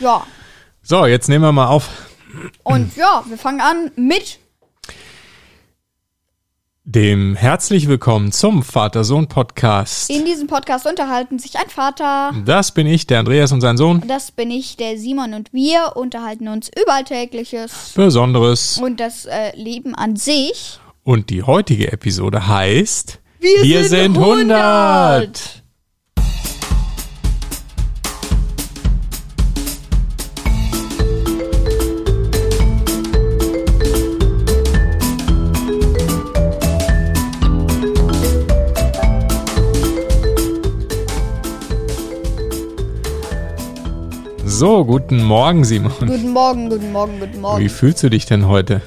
Ja. So, jetzt nehmen wir mal auf. Und ja, wir fangen an mit Dem herzlich willkommen zum Vater-Sohn-Podcast. In diesem Podcast unterhalten sich ein Vater, Das bin ich, der Andreas und sein Sohn. das bin ich, der Simon und wir unterhalten uns über Alltägliches Besonderes. und das äh, Leben an sich. Und die heutige Episode heißt Wir sind 100. So, guten Morgen, Simon. Guten Morgen, guten Morgen, guten Wie Morgen. fühlst du dich denn heute?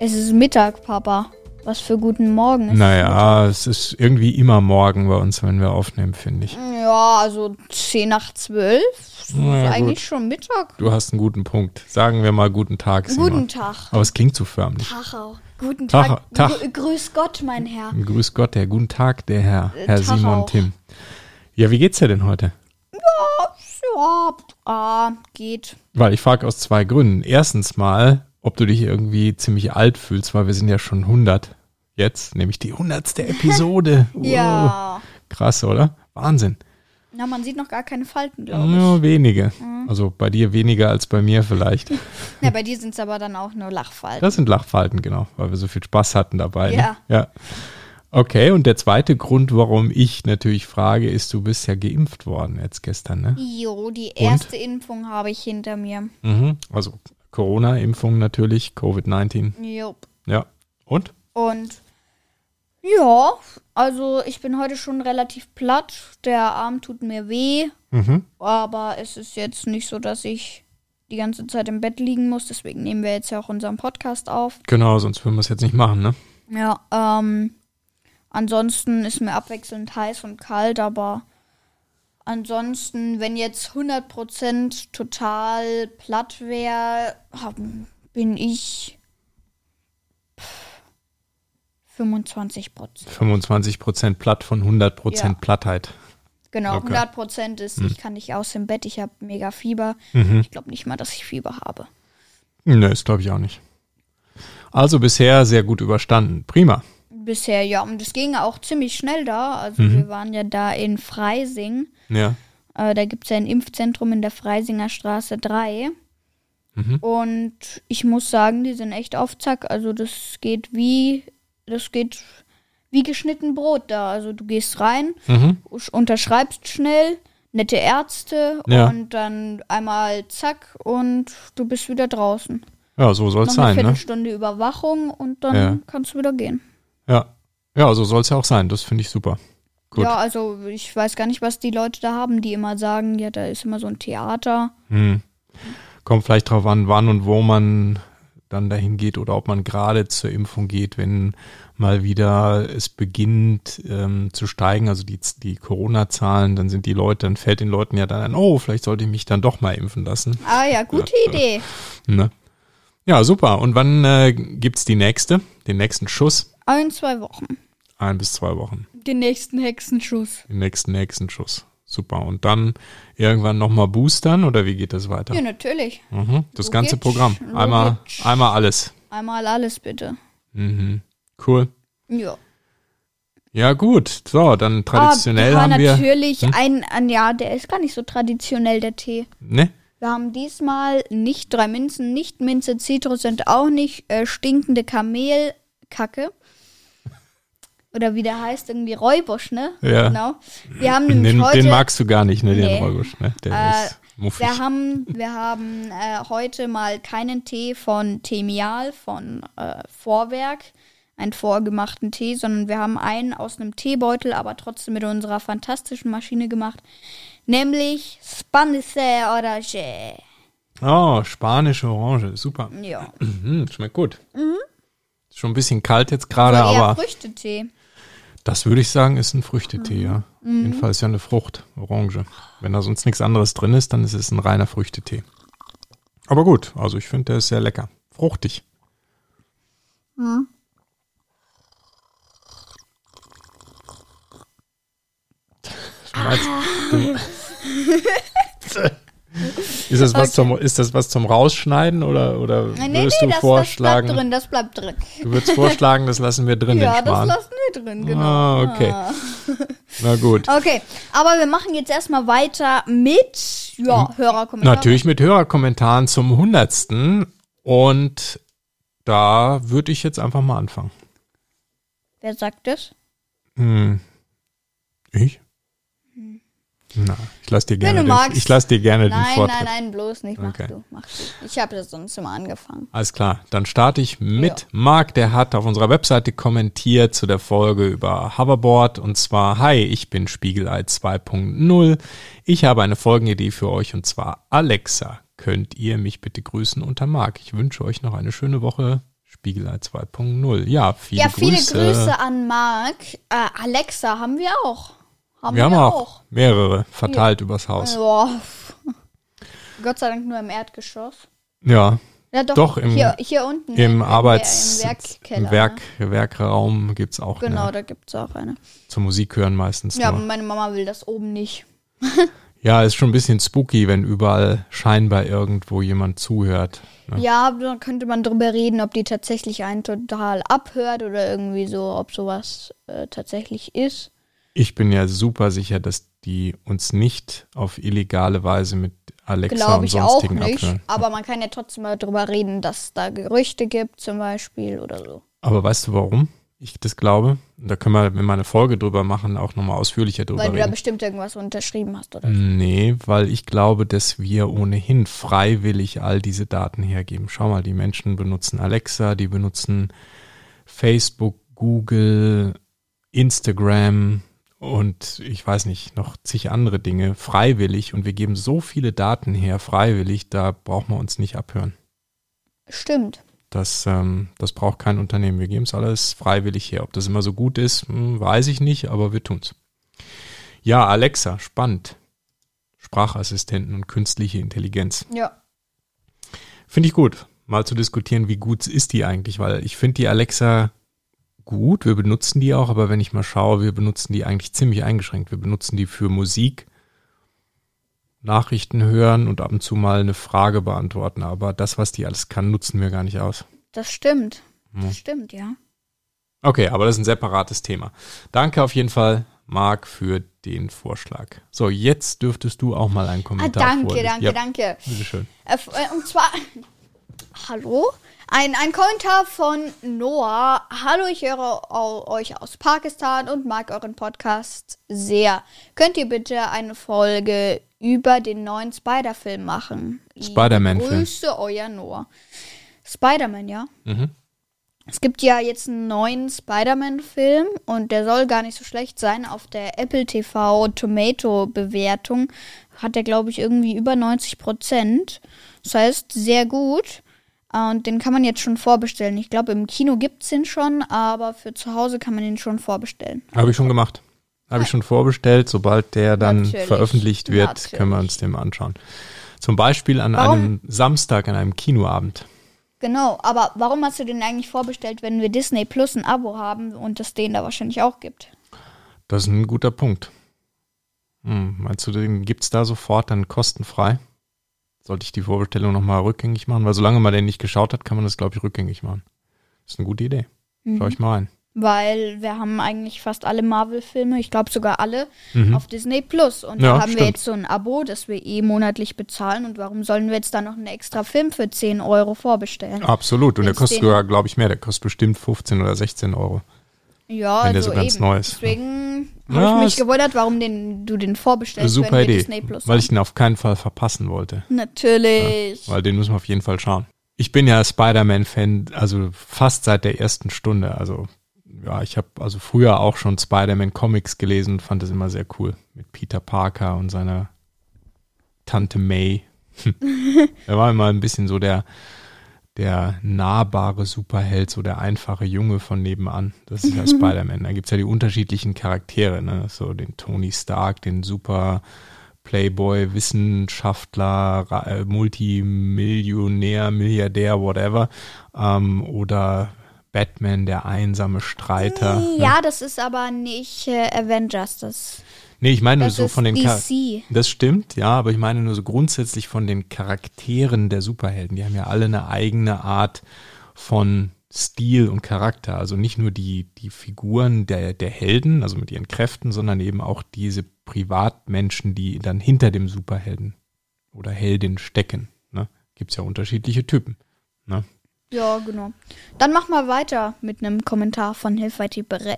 Es ist Mittag, Papa. Was für guten Morgen ist Naja, es ist irgendwie immer morgen bei uns, wenn wir aufnehmen, finde ich. Ja, also 10 nach 12. Das ist eigentlich gut. schon Mittag. Du hast einen guten Punkt. Sagen wir mal guten Tag, Simon. Guten Tag. Aber es klingt zu förmlich. Tag auch. Guten Tag, Tag. Tag. Grü- Grüß Gott, mein Herr. Grüß Gott, der guten Tag, der Herr, Äh, Herr Tag Simon auch. Tim. Ja, wie geht's dir denn heute? Ja, ah, geht. Weil ich frage aus zwei Gründen. Erstens mal, ob du dich irgendwie ziemlich alt fühlst, weil wir sind ja schon 100 jetzt, nämlich die 100. Episode. Wow. Ja. Krass, oder? Wahnsinn. Na, man sieht noch gar keine Falten, glaube ich. Ja, wenige. Mhm. Also bei dir weniger als bei mir vielleicht. Ja, bei dir sind es aber dann auch nur Lachfalten. Das sind Lachfalten, genau, weil wir so viel Spaß hatten dabei. Ne? Ja. Okay, und der zweite Grund, warum ich natürlich frage, ist, du bist ja geimpft worden jetzt gestern, ne? Jo, die erste Impfung habe ich hinter mir. Mhm. Also Corona-Impfung natürlich, Covid-19. Jo. Ja. Und? Und ja, also ich bin heute schon relativ platt. Der Arm tut mir weh, Mhm. aber es ist jetzt nicht so, dass ich die ganze Zeit im Bett liegen muss. Deswegen nehmen wir jetzt ja auch unseren Podcast auf. Genau, sonst würden wir es jetzt nicht machen, ne? Ja, ähm, ansonsten ist mir abwechselnd heiß und kalt, aber ansonsten, wenn jetzt 100% total platt wäre, bin ich pff, 25%. 25% platt von 100% Ja. Plattheit. Genau, Okay. 100% ist, ich kann nicht aus dem Bett, ich habe mega Fieber. Mhm. Ich glaube nicht mal, dass ich Fieber habe. Nö, das glaube ich auch nicht. Also bisher sehr gut überstanden. Prima. Bisher, ja, und es ging auch ziemlich schnell da. Also wir waren ja da in Freising. Ja. Äh, da gibt es ja ein Impfzentrum in der Freisinger Straße 3. Mhm. Und ich muss sagen, die sind echt auf Zack. Also das geht wie, das geht wie geschnitten Brot da. Also du gehst rein, Mhm. unterschreibst schnell, nette Ärzte Ja. und dann einmal zack und du bist wieder draußen. Ja, so soll es Noch eine sein, ne? Viertelstunde Überwachung und dann Ja. kannst du wieder gehen. Ja. Ja, so soll es ja auch sein. Das finde ich super. Gut. Ja, also ich weiß gar nicht, was die Leute da haben, die immer sagen, ja, da ist immer so ein Theater. Hm. Kommt vielleicht drauf an, wann und wo man dann dahin geht oder ob man gerade zur Impfung geht, wenn mal wieder es beginnt ähm, zu steigen, also die, die Corona-Zahlen, dann sind die Leute, dann fällt den Leuten ja dann ein, oh, vielleicht sollte ich mich dann doch mal impfen lassen. Ah ja, gute Idee. Ne? Ja, super. Und wann äh, gibt's die nächste, den nächsten Schuss? In zwei Wochen. Ein bis zwei Wochen. Den nächsten Hexenschuss. Den nächsten, nächsten Schuss. Super. Und dann irgendwann nochmal boostern oder wie geht das weiter? Ja, natürlich. Mhm. Das Logisch, ganze Programm. Einmal, logisch. einmal alles. Einmal alles bitte. Mhm. Cool. Ja. Ja, gut. So, dann traditionell ah, haben wir. natürlich ein, ein, ja, der ist gar nicht so traditionell, der Tee. Ne? Wir haben diesmal nicht drei Minzen, nicht Minze, Zitrus und auch nicht äh, stinkende Kamelkacke. Oder wie der heißt, irgendwie Räubusch, ne? Ja. Genau. Wir haben nämlich Den, heute. den magst du gar nicht, ne? Den Nee. Räubusch, ne? Der Äh, ist muffig. Wir haben, wir haben äh, heute mal keinen Tee von Temial, von äh, Vorwerk, einen vorgemachten Tee, sondern wir haben einen aus einem Teebeutel, aber trotzdem mit unserer fantastischen Maschine gemacht, nämlich Spanice Orange. Oh, spanische Orange. Super. Ja, Mhm, schmeckt gut. Ist schon ein bisschen kalt jetzt gerade, so eher aber Früchtetee. Das würde ich sagen, ist ein Früchtetee, ja. Mhm. Jedenfalls ja eine Frucht, Orange. Wenn da sonst nichts anderes drin ist, dann ist es ein reiner Früchtetee. Aber gut, also ich finde, der ist sehr lecker. Fruchtig. Du meinst, du, Ist das was zum, ist das was zum Rausschneiden oder, oder Nee, nee, würdest du das, das vorschlagen? bleibt drin, das bleibt drin. Du würdest vorschlagen, das lassen wir drin, ja, das lassen wir drin, genau. Ah, okay. Na gut. Okay, aber wir machen jetzt erstmal weiter mit ja, Hörerkommentaren. Natürlich mit Hörerkommentaren zum hundertsten und da würde ich jetzt einfach mal anfangen. Wer sagt das? Hm. Ich? Na, ich lasse dir gerne, du den, magst. ich lass dir gerne den Nein, Vortritt. nein, nein, bloß nicht. Mach Okay. du, mach du. Ich habe das sonst immer angefangen. Alles klar, dann starte ich mit Ja. Marc, der hat auf unserer Webseite kommentiert zu der Folge über Hoverboard und zwar, hi, ich bin Spiegelei 2.0. Ich habe eine Folgenidee für euch und zwar Alexa. Könnt ihr mich bitte grüßen unter Marc? Ich wünsche euch noch eine schöne Woche. Spiegelei 2.0. Ja, viele Ja, viele Grüße. Grüße an Marc. Äh, Alexa haben wir auch. Haben Wir haben auch mehrere verteilt übers Haus. Ja. Gott sei Dank nur im Erdgeschoss. Ja, Ja, doch, Doch, im- hier, hier unten. im Arbeits-, Im Werkkeller. im Werk, Werkraum gibt's auch Genau, eine, da gibt's auch eine. zum Musik hören meistens Ja, nur. meine Mama will das oben nicht. Ja, ist schon ein bisschen spooky, wenn überall scheinbar irgendwo jemand zuhört. Ne? Ja, da könnte man drüber reden, ob die tatsächlich einen total abhört oder irgendwie so, ob sowas äh, tatsächlich ist. Ich bin ja super sicher, dass die uns nicht auf illegale Weise mit Alexa Glaube und ich auch sonstigen nicht. abhören. Aber man kann ja trotzdem mal drüber reden, dass da Gerüchte gibt, zum Beispiel oder so. Aber weißt du, warum ich das glaube? Da können wir, wenn wir eine Folge drüber machen, auch nochmal ausführlicher drüber Weil du da reden. bestimmt irgendwas unterschrieben hast, oder? Nee, weil ich glaube, dass wir ohnehin freiwillig all diese Daten hergeben. Schau mal, die Menschen benutzen Alexa, die benutzen Facebook, Google, Instagram und ich weiß nicht, noch zig andere Dinge freiwillig und wir geben so viele Daten her freiwillig, da braucht man uns nicht abhören. Stimmt. Das, ähm, das braucht kein Unternehmen. Wir geben es alles freiwillig her. Ob das immer so gut ist, hm, weiß ich nicht, aber wir tun's. Ja, Alexa, spannend. Sprachassistenten und künstliche Intelligenz. Ja. Finde ich gut, mal zu diskutieren, wie gut ist die eigentlich, weil ich finde die Alexa gut, wir benutzen die auch, aber wenn ich mal schaue, wir benutzen die eigentlich ziemlich eingeschränkt. Wir benutzen die für Musik, Nachrichten hören und ab und zu mal eine Frage beantworten, aber das, was die alles kann, nutzen wir gar nicht aus. Das stimmt. Hm. Das stimmt, ja. Okay, aber das ist ein separates Thema. Danke auf jeden Fall, Marc, für den Vorschlag. So, jetzt dürftest du auch mal einen Ah, Kommentar danke, vorlesen. danke, ja, danke. Bitteschön. Äh, äh, und zwar, hallo? Ein, ein Kommentar von Noah. Hallo, ich höre euch aus Pakistan und mag euren Podcast sehr. Könnt ihr bitte eine Folge über den neuen Spider-Film machen? Spider-Man-Film. Grüße, euer Noah. Spider-Man, ja? Mhm. Es gibt ja jetzt einen neuen Spider-Man-Film und der soll gar nicht so schlecht sein. Auf der Apple TV Tomato-Bewertung hat er, glaube ich, irgendwie über 90 Prozent. Das heißt, sehr gut. Äh, Und den kann man jetzt schon vorbestellen. Ich glaube, im Kino gibt es den schon, aber für zu Hause kann man den schon vorbestellen. Habe ich schon gemacht. Habe ich schon vorbestellt. Sobald der dann Natürlich. veröffentlicht wird, Natürlich. können wir uns den anschauen. Zum Beispiel an Warum? einem Samstag, an einem Kinoabend. Genau, aber warum hast du den eigentlich vorbestellt, wenn wir Disney Plus ein Abo haben und es den da wahrscheinlich auch gibt? Das ist ein guter Punkt. Hm, meinst du, den gibt's da sofort dann kostenfrei? Sollte ich die Vorbestellung nochmal rückgängig machen? Weil solange man den nicht geschaut hat, kann man das, glaube ich, rückgängig machen. Das ist eine gute Idee. Mhm. Schau ich mal rein. Weil wir haben eigentlich fast alle Marvel-Filme, ich glaube sogar alle, Mhm. auf Disney Plus. Und Ja, da haben wir stimmt. jetzt so ein Abo, das wir eh monatlich bezahlen. Und warum sollen wir jetzt da noch einen extra Film für 10 Euro vorbestellen? Absolut. Und der Wenn's kostet den- sogar, glaube ich, mehr. Der kostet bestimmt 15 oder 16 Euro. Ja, wenn der also so ganz eben. neu ist. Deswegen Ja, habe ich mich gewundert, warum den, du den vorbestellst, Super wenn Idee. Disney Plus Weil ich den auf keinen Fall verpassen wollte. Natürlich. Weil den müssen wir auf jeden Fall schauen. Ich bin ja Spider-Man-Fan, also fast seit der ersten Stunde. Also ja, ich habe also früher auch schon Spider-Man-Comics gelesen und fand das immer sehr cool. Mit Peter Parker und seiner Tante May. er war immer ein bisschen so der, der nahbare Superheld, so der einfache Junge von nebenan. Das ist ja Spider-Man. Da gibt's ja die unterschiedlichen Charaktere, ne? So den Tony Stark, den super Playboy, Wissenschaftler, äh, Multimillionär, Milliardär, whatever. Ähm, oder Batman, der einsame Streiter. ne? Ja, das ist aber nicht äh, Avengers. Das Nee, ich meine nur Das so ist von den Char DC. Das stimmt, ja, aber ich meine nur so grundsätzlich von den Charakteren der Superhelden. Die haben ja alle eine eigene Art von Stil und Charakter. Also nicht nur die, die Figuren der, der Helden, also mit ihren Kräften, sondern eben auch diese Privatmenschen, die dann hinter dem Superhelden oder Heldin stecken. Ne? Gibt es ja unterschiedliche Typen. Ne? Ja, genau. Dann mach mal weiter mit einem Kommentar von hilfreiche, Bere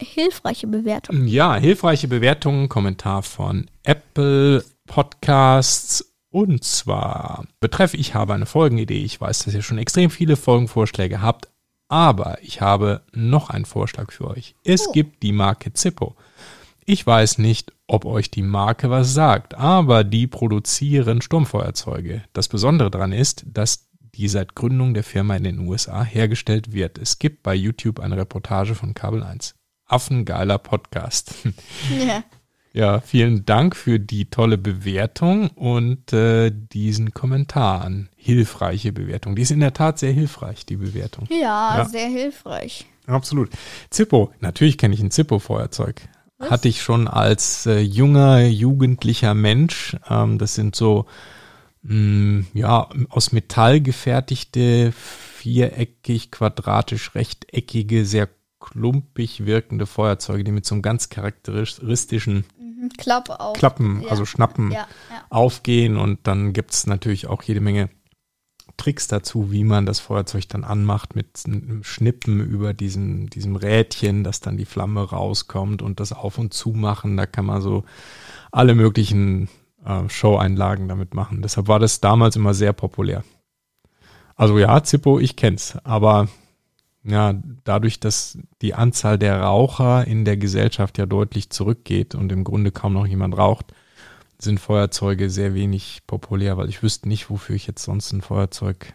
hilfreiche Bewertung. Ja, hilfreiche Bewertungen, Kommentar von Apple Podcasts. Und zwar betreff, ich habe eine Folgenidee. Ich weiß, dass ihr schon extrem viele Folgenvorschläge habt, aber ich habe noch einen Vorschlag für euch. Es Oh. gibt die Marke Zippo. Ich weiß nicht, ob euch die Marke was sagt, aber die produzieren Sturmfeuerzeuge. Das Besondere daran ist, dass die seit Gründung der Firma in den USA hergestellt wird. Es gibt bei YouTube eine Reportage von Kabel 1. Affengeiler Podcast. Ja. Ja, vielen Dank für die tolle Bewertung und äh, diesen Kommentar an. Hilfreiche Bewertung. Die ist in der Tat sehr hilfreich, die Bewertung. Ja, Ja. sehr hilfreich. Absolut. Zippo, natürlich kenne ich ein Zippo-Feuerzeug. Hatte ich schon als äh, junger, jugendlicher Mensch. Ähm, das sind so, mh, ja, aus Metall gefertigte, viereckig, quadratisch, rechteckige, sehr klumpig wirkende Feuerzeuge, die mit so einem ganz charakteristischen Mhm. Klappe auf. Klappen, Ja. also Schnappen Ja, ja. aufgehen und dann gibt's natürlich auch jede Menge Tricks dazu, wie man das Feuerzeug dann anmacht mit einem Schnippen über diesem, diesem Rädchen, dass dann die Flamme rauskommt und das Auf- und Zumachen. Da kann man so alle möglichen äh, Show-Einlagen damit machen. Deshalb war das damals immer sehr populär. Also ja, Zippo, ich kenn's, aber ja, dadurch, dass die Anzahl der Raucher in der Gesellschaft ja deutlich zurückgeht und im Grunde kaum noch jemand raucht, sind Feuerzeuge sehr wenig populär, weil ich wüsste nicht, wofür ich jetzt sonst ein Feuerzeug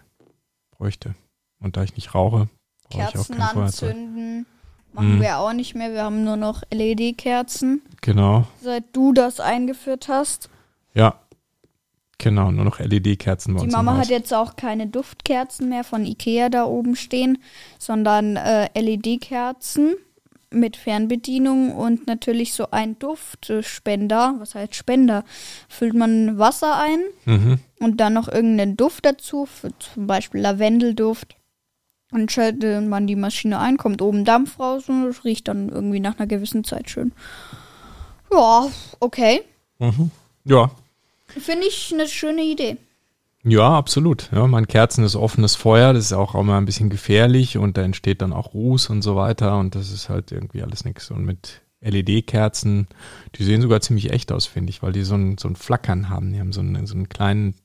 bräuchte. Und da ich nicht rauche, brauche ich auch Kerzen kein Feuerzeug. anzünden machen Mhm. wir auch nicht mehr. Wir haben nur noch LED-Kerzen, Genau, seit du das eingeführt hast. Ja. Genau, nur noch LED-Kerzen bei Die uns Mama hat jetzt auch keine Duftkerzen mehr von Ikea da oben stehen, sondern äh, LED-Kerzen mit Fernbedienung und natürlich so ein Duftspender. Was heißt Spender? Füllt man Wasser ein Mhm. und dann noch irgendeinen Duft dazu, zum Beispiel Lavendelduft. Dann schaltet man die Maschine ein, kommt oben Dampf raus und es riecht dann irgendwie nach einer gewissen Zeit schön. Ja, okay. Mhm. Ja, Finde ich eine schöne Idee. Ja, absolut. Ja, mein Kerzen ist offenes Feuer, das ist auch immer ein bisschen gefährlich und da entsteht dann auch Ruß und so weiter und das ist halt irgendwie alles nichts. Und mit LED-Kerzen, die sehen sogar ziemlich echt aus, finde ich, weil die so ein, so ein Flackern haben. Die haben so einen, so einen kleinen,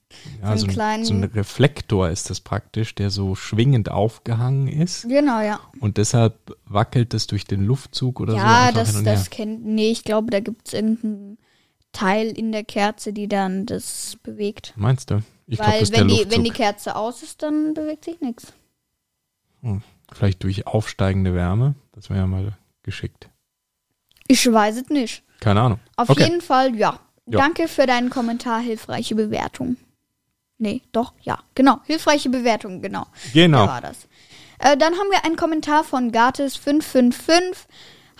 ja, einen so, einen, kleinen- so ein Reflektor ist das praktisch, der so schwingend aufgehangen ist Genau, ja. und deshalb wackelt es durch den Luftzug oder so Ja, das, das kennt. Nee, ich glaube, da gibt es irgendeinen Teil in der Kerze, die dann das bewegt. Meinst du? Ich Weil das der wenn die, wenn die Kerze aus ist, dann bewegt sich nichts. Vielleicht durch aufsteigende Wärme. Das wäre ja mal geschickt. Ich weiß es nicht. Keine Ahnung. Auf okay. jeden Fall, ja. Ja. Danke für deinen Kommentar, hilfreiche Bewertung. Nee, doch, ja, genau. Hilfreiche Bewertung, genau. Genau. Da war das. Äh, dann haben wir einen Kommentar von Gatis555.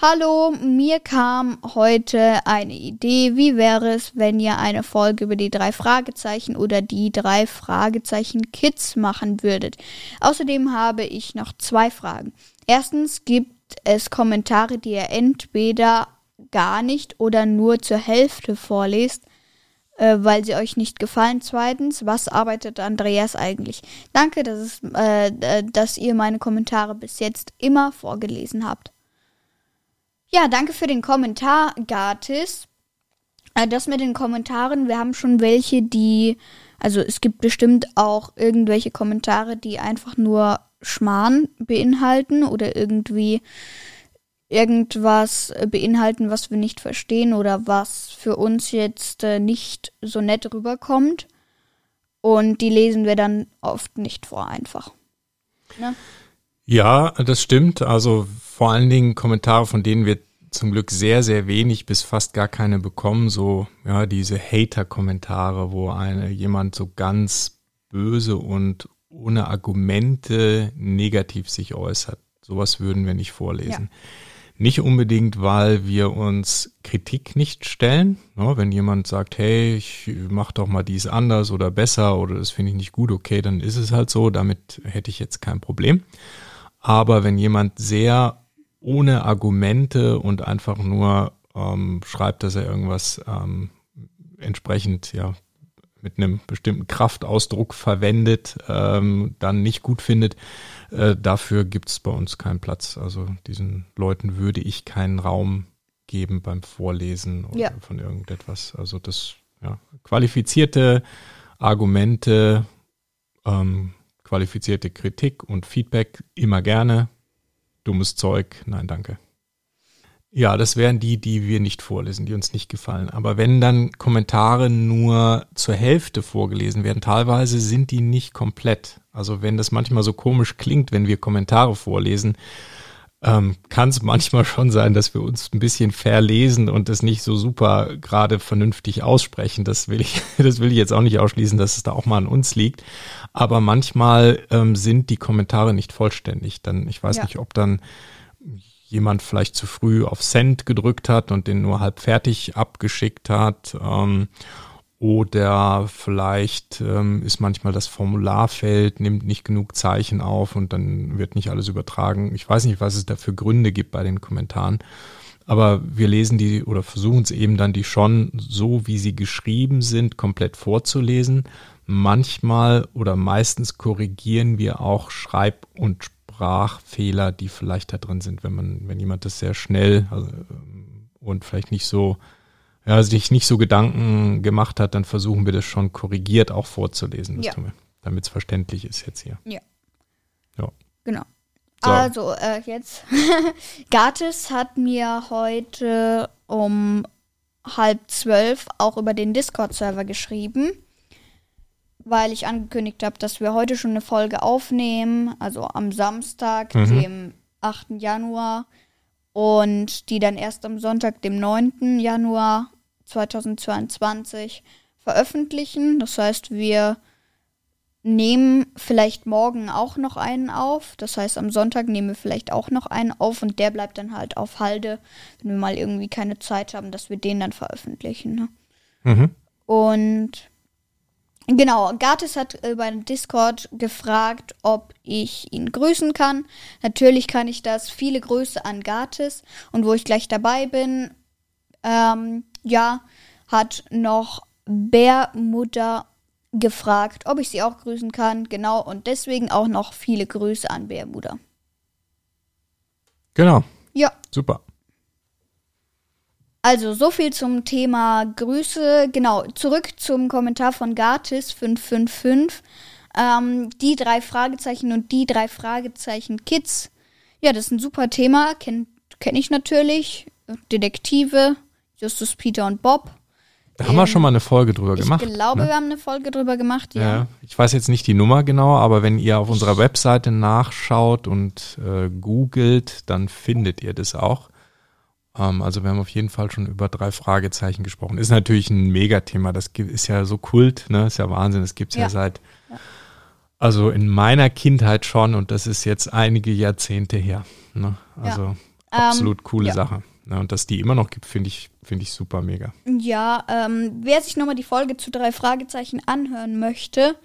Hallo, mir kam heute eine Idee. Wie wäre es, wenn ihr eine Folge über die drei Fragezeichen oder die drei Fragezeichen Kids machen würdet? Außerdem habe ich noch zwei Fragen. Erstens gibt es Kommentare, die ihr entweder gar nicht oder nur zur Hälfte vorlest äh, weil sie euch nicht gefallen. Zweitens, was arbeitet Andreas eigentlich? Danke, dass, es, äh, äh, dass ihr meine Kommentare bis jetzt immer vorgelesen habt. Ja, danke für den Kommentar, Gatis. Äh, das mit den Kommentaren, wir haben schon welche, die, also es gibt bestimmt auch irgendwelche Kommentare, die einfach nur Schmarrn beinhalten oder irgendwie irgendwas beinhalten, was wir nicht verstehen oder was für uns jetzt äh, nicht so nett rüberkommt. Und die lesen wir dann oft nicht vor einfach. Ne? Ja, das stimmt. Also vor allen Dingen Kommentare, von denen wir zum Glück sehr, sehr wenig bis fast gar keine bekommen. So, ja, diese Hater-Kommentare, wo eine, jemand so ganz böse und ohne Argumente negativ sich äußert. Sowas würden wir nicht vorlesen. Nicht unbedingt, weil wir uns Kritik nicht stellen. Ne? Wenn jemand sagt, hey, ich mach doch mal dies anders oder besser oder das finde ich nicht gut, okay, dann ist es halt so. Damit hätte ich jetzt kein Problem. Aber wenn jemand sehr ohne Argumente und einfach nur ähm, schreibt, dass er irgendwas ähm, entsprechend ja mit einem bestimmten Kraftausdruck verwendet, ähm, dann nicht gut findet, äh, dafür gibt es bei uns keinen Platz. Also diesen Leuten würde ich keinen Raum geben beim Vorlesen oder Ja. von irgendetwas. Also das, ja, qualifizierte Argumente, ähm, qualifizierte Kritik und Feedback immer gerne. Dummes Zeug, nein, danke. Ja, das wären die, die wir nicht vorlesen, die uns nicht gefallen. Aber wenn dann Kommentare nur zur Hälfte vorgelesen werden, teilweise sind die nicht komplett. Also wenn das manchmal so komisch klingt, wenn wir Kommentare vorlesen, ähm, kann es manchmal schon sein, dass wir uns ein bisschen verlesen und das nicht so super gerade vernünftig aussprechen. Das will ich, das will ich jetzt auch nicht ausschließen, dass es da auch mal an uns liegt. Aber manchmal ähm, sind die Kommentare nicht vollständig. Dann, ich weiß Ja. nicht, ob dann jemand vielleicht zu früh auf Send gedrückt hat und den nur halb fertig abgeschickt hat. Ähm, oder vielleicht ähm, ist manchmal das Formularfeld, nimmt nicht genug Zeichen auf und dann wird nicht alles übertragen. Ich weiß nicht, was es da für Gründe gibt bei den Kommentaren. Aber wir lesen die oder versuchen es eben dann die schon so, wie sie geschrieben sind, komplett vorzulesen. Manchmal oder meistens korrigieren wir auch Schreib- und Sprachfehler, die vielleicht da drin sind, wenn man, wenn jemand das sehr schnell also, ähm, und vielleicht nicht so, ja, sich nicht so Gedanken gemacht hat, dann versuchen wir das schon korrigiert auch vorzulesen, Ja. damit es verständlich ist jetzt hier. Genau. So. Also, äh, jetzt. Gatis hat mir heute um halb zwölf auch über den Discord-Server geschrieben, weil ich angekündigt habe, dass wir heute schon eine Folge aufnehmen, also am Samstag, Mhm. dem 8. Januar, und die dann erst am Sonntag, dem 9. Januar 2022 veröffentlichen. Das heißt, wir nehmen vielleicht morgen auch noch einen auf. Das heißt, am Sonntag nehmen wir vielleicht auch noch einen auf und der bleibt dann halt auf Halde, wenn wir mal irgendwie keine Zeit haben, dass wir den dann veröffentlichen. Ne? Mhm. Und genau, Gatis hat über den Discord gefragt, ob ich ihn grüßen kann. Natürlich kann ich das. Viele Grüße an Gatis. Und wo ich gleich dabei bin, ähm, ja, hat noch Bärmutter gefragt, ob ich sie auch grüßen kann. Genau, und deswegen auch noch viele Grüße an Bärmutter. Genau, Ja, super. Also, so viel zum Thema Grüße. Genau, zurück zum Kommentar von Gatis555. Ähm, die drei Fragezeichen und die drei Fragezeichen Kids. Ja, das ist ein super Thema. Kenne kenn ich natürlich. Detektive, Justus, Peter und Bob. Da haben wir Ähm, schon mal eine Folge drüber Ich gemacht. glaube, ne? wir haben eine Folge drüber gemacht, ja. Ja, ich weiß jetzt nicht die Nummer genau, aber wenn ihr auf unserer Webseite nachschaut und äh, googelt, dann findet ihr das auch. Ähm, also wir haben auf jeden Fall schon über drei Fragezeichen gesprochen. Ist natürlich ein Megathema, das ist ja so Kult, ne? Ist ja Wahnsinn, das gibt's ja, Ja. seit, also in meiner Kindheit schon und das ist jetzt einige Jahrzehnte her. Ne? Also absolut coole ja. Sache. Ne? Und dass die immer noch gibt, finde ich, finde ich super mega. Ja, ähm, wer sich nochmal die Folge zu drei Fragezeichen anhören möchte,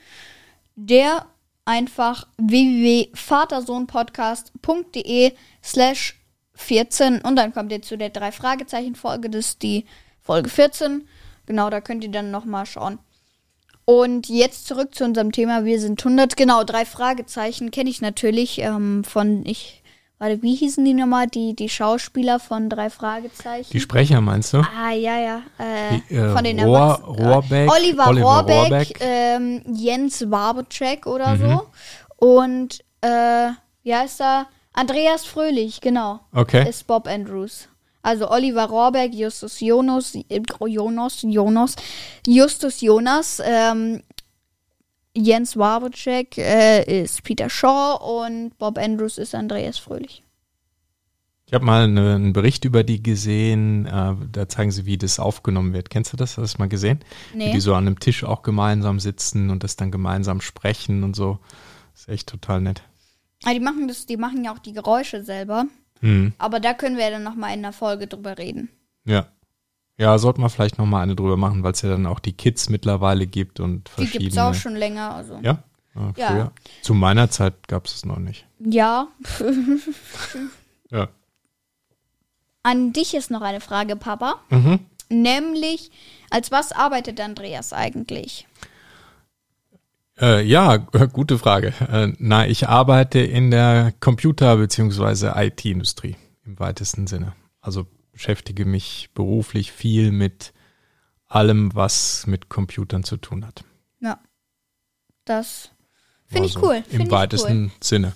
der einfach www.vatersohnpodcast.de slash 14 und dann kommt ihr zu der drei Fragezeichen Folge, das ist die Folge 14. Genau, da könnt ihr dann nochmal schauen. Und jetzt zurück zu unserem Thema, wir sind 100. Genau, drei Fragezeichen kenne ich natürlich ähm, von, ich, warte, wie hießen die nochmal, die, die Schauspieler von drei Fragezeichen? Die Sprecher meinst du? Ah, ja, ja. Äh, Die, äh, von den Rohr-. Rohrbeck, Oliver, Oliver Rohrbeck, Rohrbeck. Ähm, Jens Wabocek oder Mhm. so. Und, äh, wie heißt er? Andreas Fröhlich, genau. Okay. Ist Bob Andrews. Also Oliver Rohrbeck, Justus Jonas, Jonas, Jonas, Justus Jonas, ähm, Jens Wabocek äh, ist Peter Shaw und Bob Andrews ist Andreas Fröhlich. Ich habe mal eine, einen Bericht über die gesehen, äh, da zeigen sie, wie das aufgenommen wird. Kennst du das? Hast du das mal gesehen? Wie Nee. die so an einem Tisch auch gemeinsam sitzen und das dann gemeinsam sprechen und so. ist echt total nett. Ah, die machen das, die machen ja auch die Geräusche selber. Hm. Aber da können wir dann nochmal in der Folge drüber reden. Ja. Ja, sollte man vielleicht nochmal eine drüber machen, weil es ja dann auch die Kids mittlerweile gibt und Die verschiedene. gibt es auch schon länger. Also. Ja? Ah, Ja. Zu meiner Zeit gab es es noch nicht. ja. Ja. An dich ist noch eine Frage, Papa. Mhm. Nämlich, als was arbeitet Andreas eigentlich? Äh, ja, gute Frage. Äh, na, ich arbeite in der Computer- bzw. IT-Industrie im weitesten Sinne. Also beschäftige mich beruflich viel mit allem, was mit Computern zu tun hat. Ja. Das finde ich cool. Find Im ich weitesten Sinne.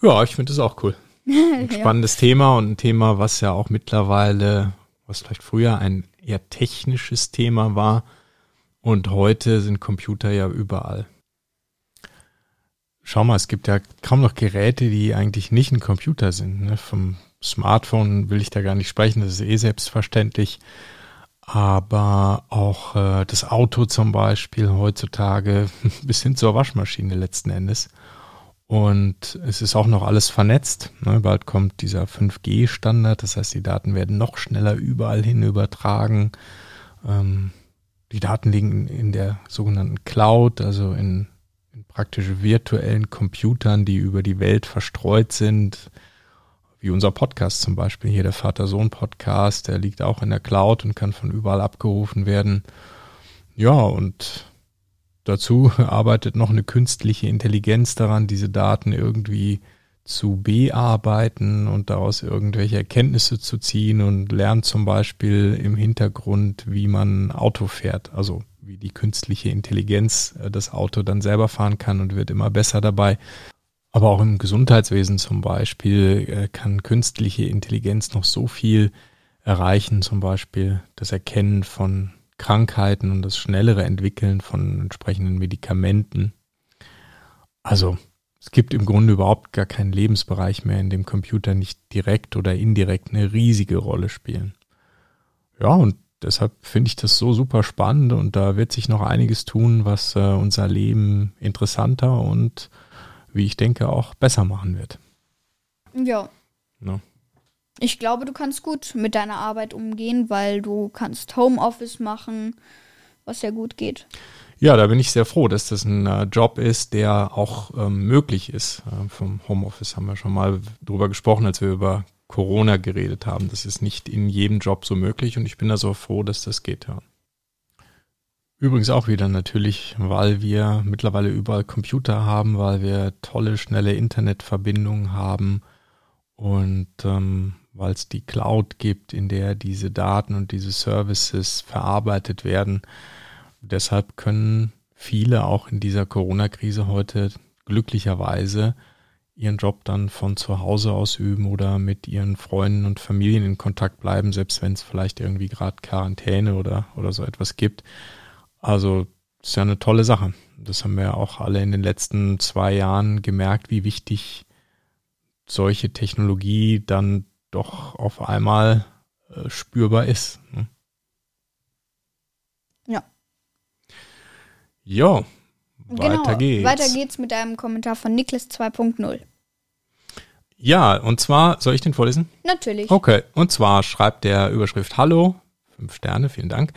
Ja, ich finde es auch cool. Ein Ja. spannendes Thema und ein Thema, was ja auch mittlerweile, was vielleicht früher ein eher technisches Thema war und heute sind Computer ja überall. Schau mal, es gibt ja kaum noch Geräte, die eigentlich nicht ein Computer sind. Ne? Vom Smartphone will ich da gar nicht sprechen, das ist eh selbstverständlich. Aber auch äh, das Auto zum Beispiel heutzutage bis hin zur Waschmaschine letzten Endes. Und es ist auch noch alles vernetzt. Ne? Bald kommt dieser 5G-Standard, das heißt, die Daten werden noch schneller überall hin übertragen. Ähm, die Daten liegen in der sogenannten Cloud, also in, in praktisch virtuellen Computern, die über die Welt verstreut sind. Wie unser Podcast zum Beispiel, hier der Vater-Sohn-Podcast, der liegt auch in der Cloud und kann von überall abgerufen werden. Ja, und dazu arbeitet noch eine künstliche Intelligenz daran, diese Daten irgendwie zu bearbeiten und daraus irgendwelche Erkenntnisse zu ziehen und lernt zum Beispiel im Hintergrund, wie man Auto fährt, also wie die künstliche Intelligenz äh, das Auto dann selber fahren kann und wird immer besser dabei. Aber auch im Gesundheitswesen zum Beispiel äh, kann künstliche Intelligenz noch so viel erreichen, zum Beispiel das Erkennen von Krankheiten und das schnellere Entwickeln von entsprechenden Medikamenten. Also es gibt im Grunde überhaupt gar keinen Lebensbereich mehr, in dem Computer nicht direkt oder indirekt eine riesige Rolle spielen. Ja, und deshalb finde ich das so super spannend und da wird sich noch einiges tun, was äh, unser Leben interessanter und wie ich denke auch besser machen wird. Ja. Ne? Ich glaube, du kannst gut mit deiner Arbeit umgehen, weil du kannst Homeoffice machen, was ja gut geht. Ja, da bin ich sehr froh, dass das ein äh, Job ist, der auch ähm, möglich ist. Äh, vom Homeoffice haben wir schon mal drüber gesprochen, als wir über Corona geredet haben. Das ist nicht in jedem Job so möglich und ich bin da so froh, dass das geht. Ja. Übrigens auch wieder natürlich, weil wir mittlerweile überall Computer haben, weil wir tolle, schnelle Internetverbindungen haben und ähm, weil es die Cloud gibt, in der diese Daten und diese Services verarbeitet werden. Deshalb können viele auch in dieser Corona-Krise heute glücklicherweise ihren Job dann von zu Hause ausüben oder mit ihren Freunden und Familien in Kontakt bleiben, selbst wenn es vielleicht irgendwie gerade Quarantäne oder, oder so etwas gibt. Also das ist ja eine tolle Sache. Das haben wir ja auch alle in den letzten zwei Jahren gemerkt, wie wichtig solche Technologie dann doch auf einmal äh, spürbar ist. Ne? Ja. Ja, weiter genau. geht's. Weiter geht's mit einem Kommentar von Niklas 2.0. Ja, und zwar, soll ich den vorlesen? Natürlich. Okay, und zwar schreibt der Überschrift Hallo, fünf Sterne, vielen Dank.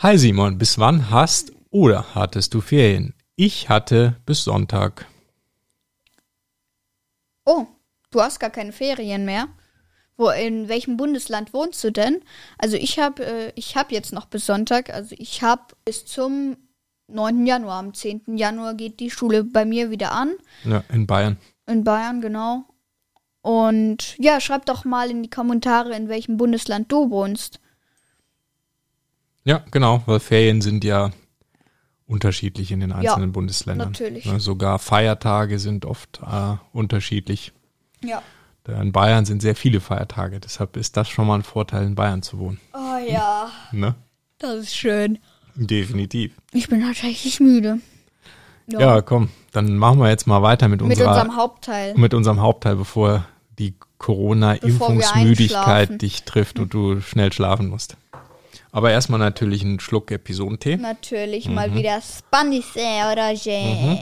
Hi Simon, bis wann hast oder hattest du Ferien? Ich hatte bis Sonntag. Oh, du hast gar keine Ferien mehr. Wo, in welchem Bundesland wohnst du denn? Also ich habe äh, ich hab jetzt noch bis Sonntag, also ich habe bis zum 9. Januar, am 10. Januar geht die Schule bei mir wieder an. Ja, in Bayern. In Bayern, genau. Und ja, schreib doch mal in die Kommentare, in welchem Bundesland du wohnst. Ja, genau, weil Ferien sind ja unterschiedlich in den einzelnen Bundesländern. natürlich. Ne, sogar Feiertage sind oft äh, unterschiedlich. Ja. In Bayern sind sehr viele Feiertage, deshalb ist das schon mal ein Vorteil, in Bayern zu wohnen. Oh ja, Ne? das ist schön. Definitiv. Ich bin tatsächlich müde. Ja. komm, dann machen wir jetzt mal weiter mit, Mit unserer, unserem Hauptteil. mit unserem Hauptteil, bevor die Corona-Impfungsmüdigkeit dich trifft und du schnell schlafen musst. Aber erstmal natürlich einen Schluck Episodentee. Natürlich Mhm. mal wieder Spanice oder Je.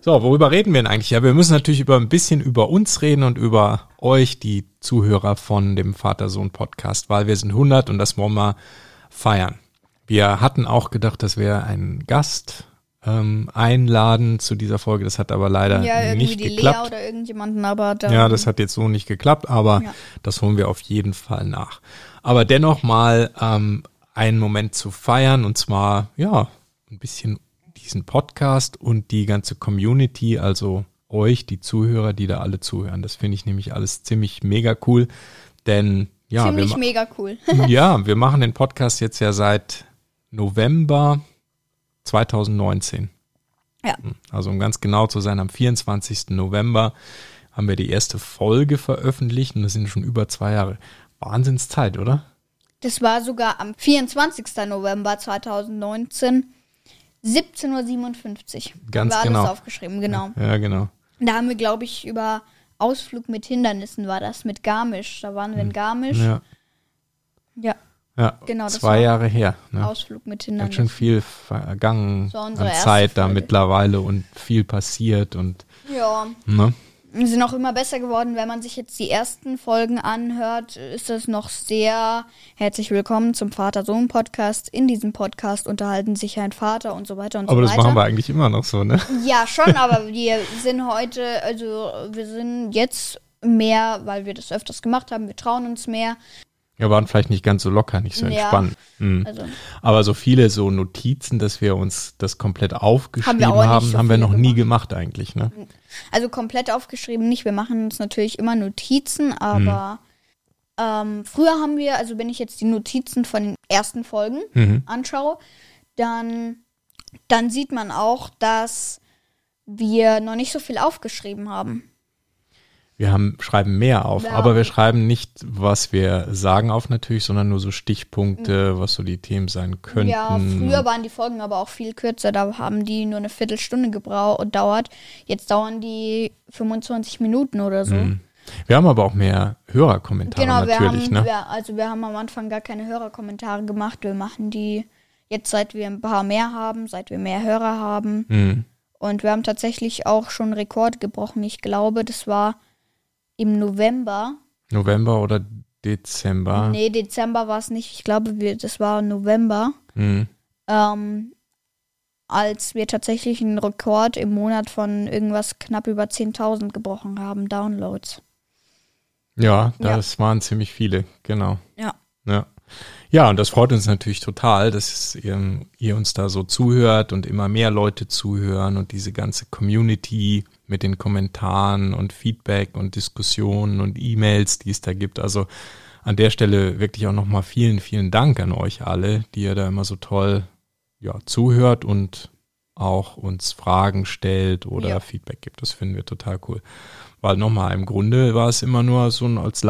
So, worüber reden wir denn eigentlich? Ja, wir müssen natürlich über ein bisschen über uns reden und über euch, die Zuhörer von dem Vater-Sohn-Podcast, weil wir sind 100 und das wollen wir feiern. Wir hatten auch gedacht, dass wir einen Gast ähm, einladen zu dieser Folge. Das hat aber leider Ja, irgendwie nicht die geklappt. Lea oder irgendjemanden, aber da, Ja, das hat jetzt so nicht geklappt, aber Ja. das holen wir auf jeden Fall nach. Aber dennoch mal ähm, einen Moment zu feiern und zwar, ja, ein bisschen diesen Podcast und die ganze Community, also euch, die Zuhörer, die da alle zuhören. Das finde ich nämlich alles ziemlich mega cool, denn ja, wir, ziemlich mega cool. ja, wir machen den Podcast jetzt ja seit November 2019. Ja. Also um ganz genau zu sein, am 24. November haben wir die erste Folge veröffentlicht und das sind schon über zwei Jahre. Wahnsinnszeit, oder? Das war sogar am 24. November 2019, 17.57 Uhr. Ganz war genau. alles aufgeschrieben, genau. Ja, genau. Da haben wir, glaube ich, über Ausflug mit Hindernissen war das, mit Garmisch. Da waren wir in Garmisch. Hm. Ja, Ja, ja. Genau, das zwei Jahre her. Ne? Ausflug mit Ganz schön Hindernissen. viel vergangen Das an Zeit da mittlerweile und viel passiert und Ja, ne? Sind auch immer besser geworden. Wenn man sich jetzt die ersten Folgen anhört, ist das noch sehr herzlich willkommen zum Vater-Sohn-Podcast. In diesem Podcast unterhalten sich ein Vater und so weiter und Aber so das weiter. machen wir eigentlich immer noch so, ne? Ja, schon, aber wir sind heute, also wir sind jetzt mehr, weil wir das öfters gemacht haben, wir trauen uns mehr. Wir waren vielleicht nicht ganz so locker, nicht so Ja. entspannt. Mhm. Also Aber so viele so Notizen, dass wir uns das komplett aufgeschrieben Haben wir haben, nicht haben, so wir noch nie gemacht. gemacht eigentlich, ne? Also komplett aufgeschrieben nicht. Wir machen uns natürlich immer Notizen, aber ähm, früher haben wir, also wenn ich jetzt die Notizen von den ersten Folgen Mhm. anschaue, dann, dann sieht man auch, dass wir noch nicht so viel aufgeschrieben haben. Wir haben, schreiben mehr auf, Ja. aber wir schreiben nicht, was wir sagen auf natürlich, sondern nur so Stichpunkte, was so die Themen sein könnten. Ja, früher waren die Folgen aber auch viel kürzer. Da haben die nur eine Viertelstunde gedauert. Jetzt dauern die 25 Minuten oder so. Mhm. Wir haben aber auch mehr Hörerkommentare Genau, wir natürlich, haben, ne? wir, also wir haben am Anfang gar keine Hörerkommentare gemacht. Wir machen die jetzt, seit wir ein paar mehr haben, seit wir mehr Hörer haben. Mhm. Und wir haben tatsächlich auch schon Rekord gebrochen. Ich glaube, das war im November. November oder Dezember. Nee, Dezember war es nicht. Ich glaube, wir, das war November. Mhm. ähm, als wir tatsächlich einen Rekord im Monat von irgendwas knapp über 10.000 gebrochen haben, Downloads. Ja, Ja. das waren ziemlich viele, genau. Ja. Ja. Ja, und das freut uns natürlich total, dass ihr, ihr uns da so zuhört und immer mehr Leute zuhören und diese ganze Community mit den Kommentaren und Feedback und Diskussionen und E-Mails, die es da gibt. Also an der Stelle wirklich auch nochmal vielen, vielen Dank an euch alle, die ihr da immer so toll ja, zuhört und auch uns Fragen stellt oder Ja. Feedback gibt. Das finden wir total cool. Weil nochmal, im Grunde war es immer nur so ein als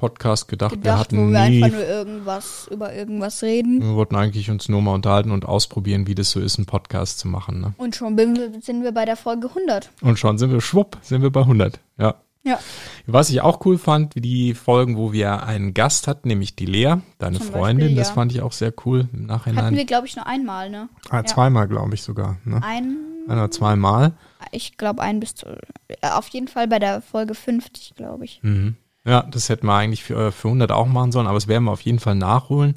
Laber-Podcast gedacht. wir Gedacht, hatten wo wir nie einfach nur irgendwas über irgendwas reden. wir wollten eigentlich uns nur mal unterhalten und ausprobieren, wie das so ist, einen Podcast zu machen. Ne? Und schon bin wir, sind wir bei der Folge 100. Und schon sind wir schwupp, sind wir bei 100. Ja. Ja. Was ich auch cool fand, wie die Folgen, wo wir einen Gast hatten, nämlich die Lea, deine Zum Freundin. Beispiel, Das ja. fand ich auch sehr cool im Hatten Nachhinein. wir, glaube ich, nur einmal, ne? ah, ja. zweimal, glaube ich sogar. Ne? Ein, Ein oder zweimal. ich glaube, ein bis zu, auf jeden Fall bei der Folge 50, glaube ich. Mhm. Ja, das hätten wir eigentlich für, für 100 auch machen sollen, aber es werden wir auf jeden Fall nachholen.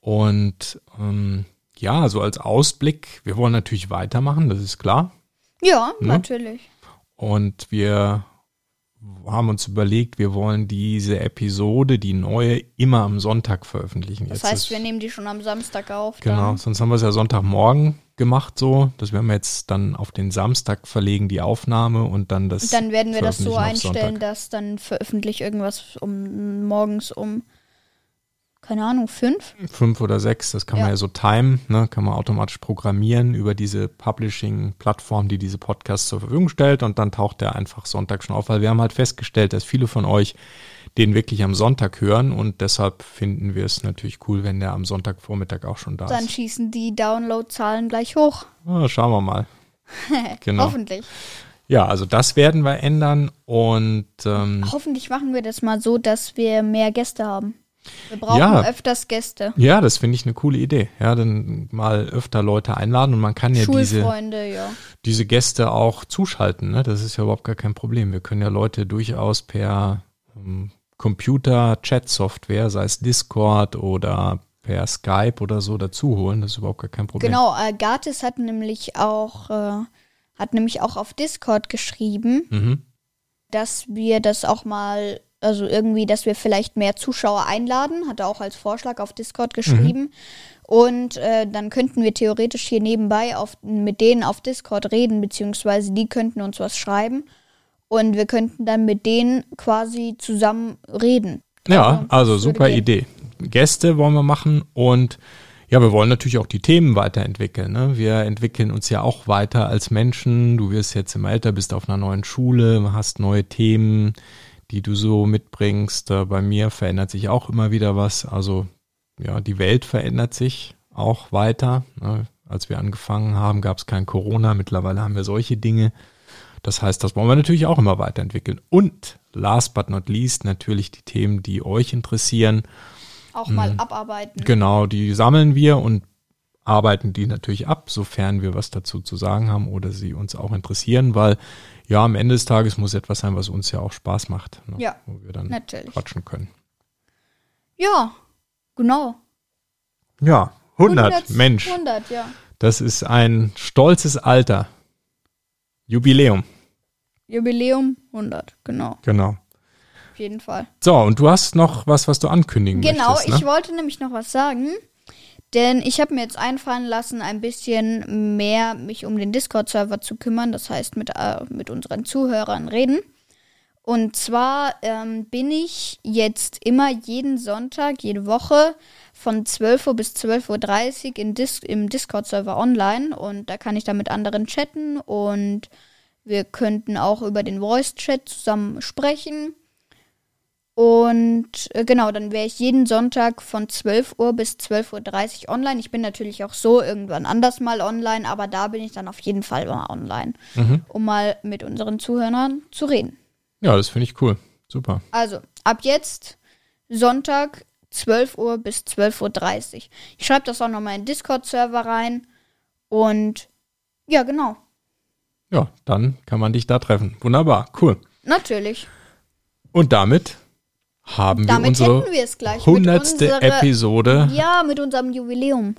Und ähm, ja, so als Ausblick, wir wollen natürlich weitermachen, das ist klar. Ja, Ne? natürlich. Und wir haben uns überlegt, wir wollen diese Episode, die neue, immer am Sonntag veröffentlichen. Das Jetzt heißt, wir nehmen die schon am Samstag auf. Genau, Dann. sonst haben wir es ja Sonntagmorgen gemacht so. Das werden wir jetzt dann auf den Samstag verlegen, die Aufnahme und dann das. Und dann werden wir das so einstellen, Sonntag. dass dann veröffentlicht irgendwas um morgens um, keine Ahnung, fünf. Fünf oder sechs, das kann man Ja. ja so timen, ne? kann man automatisch programmieren über diese Publishing-Plattform, die diese Podcasts zur Verfügung stellt und dann taucht der einfach Sonntag schon auf, weil wir haben halt festgestellt, dass viele von euch den wirklich am Sonntag hören und deshalb finden wir es natürlich cool, wenn der am Sonntagvormittag auch schon da Dann ist. schießen die Downloadzahlen gleich hoch. Ah, schauen wir mal. Genau. Hoffentlich. Ja, also das werden wir ändern und ähm, Hoffentlich machen wir das mal so, dass wir mehr Gäste haben. Wir brauchen Ja. öfters Gäste. Ja, das finde ich eine coole Idee. Ja, dann mal öfter Leute einladen und man kann ja diese, ja. diese Gäste auch zuschalten. Ne? Das ist ja überhaupt gar kein Problem. Wir können ja Leute durchaus per ähm, Computer-Chat-Software, sei es Discord oder per Skype oder so, dazu holen. Das ist überhaupt gar kein Problem. Genau, äh, Gatis hat nämlich auch, äh, hat nämlich auch auf Discord geschrieben, Mhm. dass wir das auch mal, also irgendwie, dass wir vielleicht mehr Zuschauer einladen, hat er auch als Vorschlag auf Discord geschrieben. Und äh, dann könnten wir theoretisch hier nebenbei auf, mit denen auf Discord reden, beziehungsweise die könnten uns was schreiben. Und wir könnten dann mit denen quasi zusammen reden. Ja, also würde super gehen. Idee. Gäste wollen wir machen und ja, wir wollen natürlich auch die Themen weiterentwickeln. Ne? Wir entwickeln uns ja auch weiter als Menschen. Du wirst jetzt immer älter, bist auf einer neuen Schule, hast neue Themen, die du so mitbringst. Äh, Bei mir verändert sich auch immer wieder was. Also ja, die Welt verändert sich auch weiter. Ne? Als wir angefangen haben, gab es kein Corona. Mittlerweile haben wir solche Dinge. Das heißt, das wollen wir natürlich auch immer weiterentwickeln. Und last but not least natürlich die Themen, die euch interessieren. Auch mal abarbeiten. Genau, die sammeln wir und arbeiten die natürlich ab, sofern wir was dazu zu sagen haben oder sie uns auch interessieren, weil ja, am Ende des Tages muss etwas sein, was uns ja auch Spaß macht. Ne? Ja, Wo wir dann natürlich. quatschen können. Ja, genau. Ja, 100, Mensch, 100, ja. das ist ein stolzes Alter. Jubiläum, Jubiläum 100, genau. genau. Auf jeden Fall. So, und du hast noch was, was du ankündigen Genau, möchtest, ne? ich wollte nämlich noch was sagen. Denn ich habe mir jetzt einfallen lassen, ein bisschen mehr mich um den Discord-Server zu kümmern. Das heißt, mit, äh, mit unseren Zuhörern reden. Und zwar ähm, bin ich jetzt immer jeden Sonntag, jede Woche von 12 Uhr bis 12.30 Uhr in Dis im Discord-Server online. Und da kann ich dann mit anderen chatten. Und wir könnten auch über den Voice-Chat zusammen sprechen. Und äh, genau, dann wäre ich jeden Sonntag von 12 Uhr bis 12.30 Uhr online. Ich bin natürlich auch so irgendwann anders mal online, aber da bin ich dann auf jeden Fall mal online, Mhm. um mal mit unseren Zuhörern zu reden. Ja, das finde ich cool. Super. Also, ab jetzt Sonntag 12 Uhr bis 12.30 Uhr. Ich schreibe das auch nochmal in den Discord-Server rein. Und ja, genau. Ja, dann kann man dich da treffen. Wunderbar, cool. Natürlich. Und damit haben wir Damit unsere hätten wir es gleich. mit hundertste unserer- Episode Ja, mit unserem Jubiläum.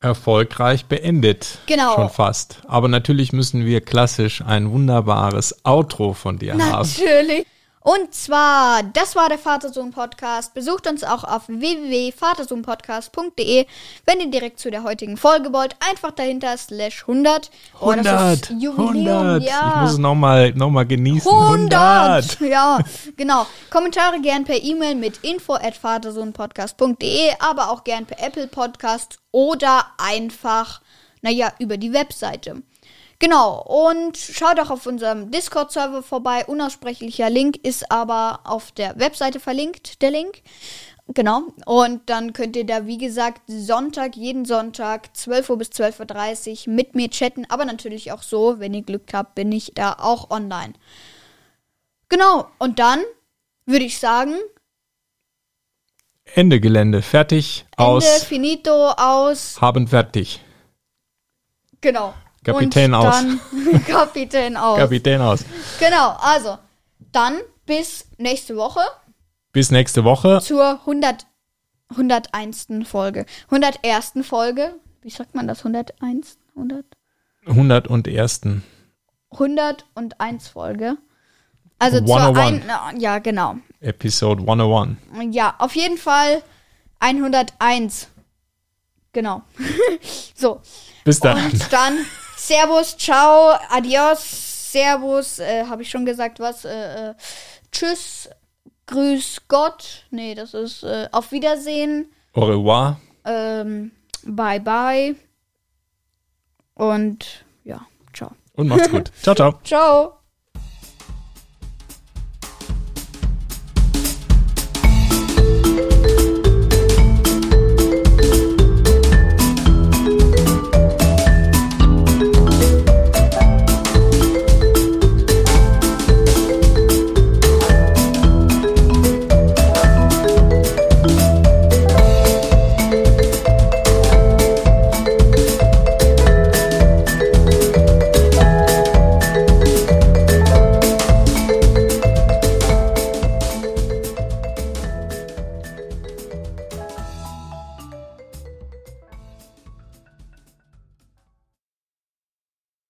erfolgreich beendet. Genau. Schon fast. Aber natürlich müssen wir klassisch ein wunderbares Outro von dir haben. Natürlich. Und zwar, das war der Vatersohn-Podcast. Besucht uns auch auf www.vatersohnpodcast.de, wenn ihr direkt zu der heutigen Folge wollt. Einfach dahinter slash 100. Oh, das 100, ist Jubiläum, 100. Ich ja. muss es nochmal noch mal genießen. 100! 100. Ja, genau. Kommentare gern per E-Mail mit info at vatersohnpodcast.de, aber auch gern per Apple Podcast oder einfach, naja, über die Webseite. Genau, und schaut auch auf unserem Discord-Server vorbei. Unaussprechlicher Link ist aber auf der Webseite verlinkt, der Link. Genau, und dann könnt ihr da, wie gesagt, Sonntag, jeden Sonntag, 12 Uhr bis 12.30 Uhr mit mir chatten, aber natürlich auch so, wenn ihr Glück habt, bin ich da auch online. Genau, und dann würde ich sagen, Ende Gelände. Fertig. Ende, Aus. finito, aus. Haben fertig. Genau. Kapitän aus. Kapitän aus. Kapitän aus. genau, also, dann bis nächste Woche Bis nächste Woche. zur 100, 101. Folge. 101. Folge. Wie sagt man das? 101? 100? 101. 101 Folge. Also zur 101. ein, ja, genau. Episode 101. Ja, auf jeden Fall 101. Genau. so. Bis dann. Und dann Servus, ciao, adios, Servus, äh, habe ich schon gesagt, was? Äh, äh, tschüss, grüß Gott. Nee, das ist äh, auf Wiedersehen. Au revoir. Ähm, bye bye. Und ja, ciao. Und macht's gut. Ciao, ciao. Ciao.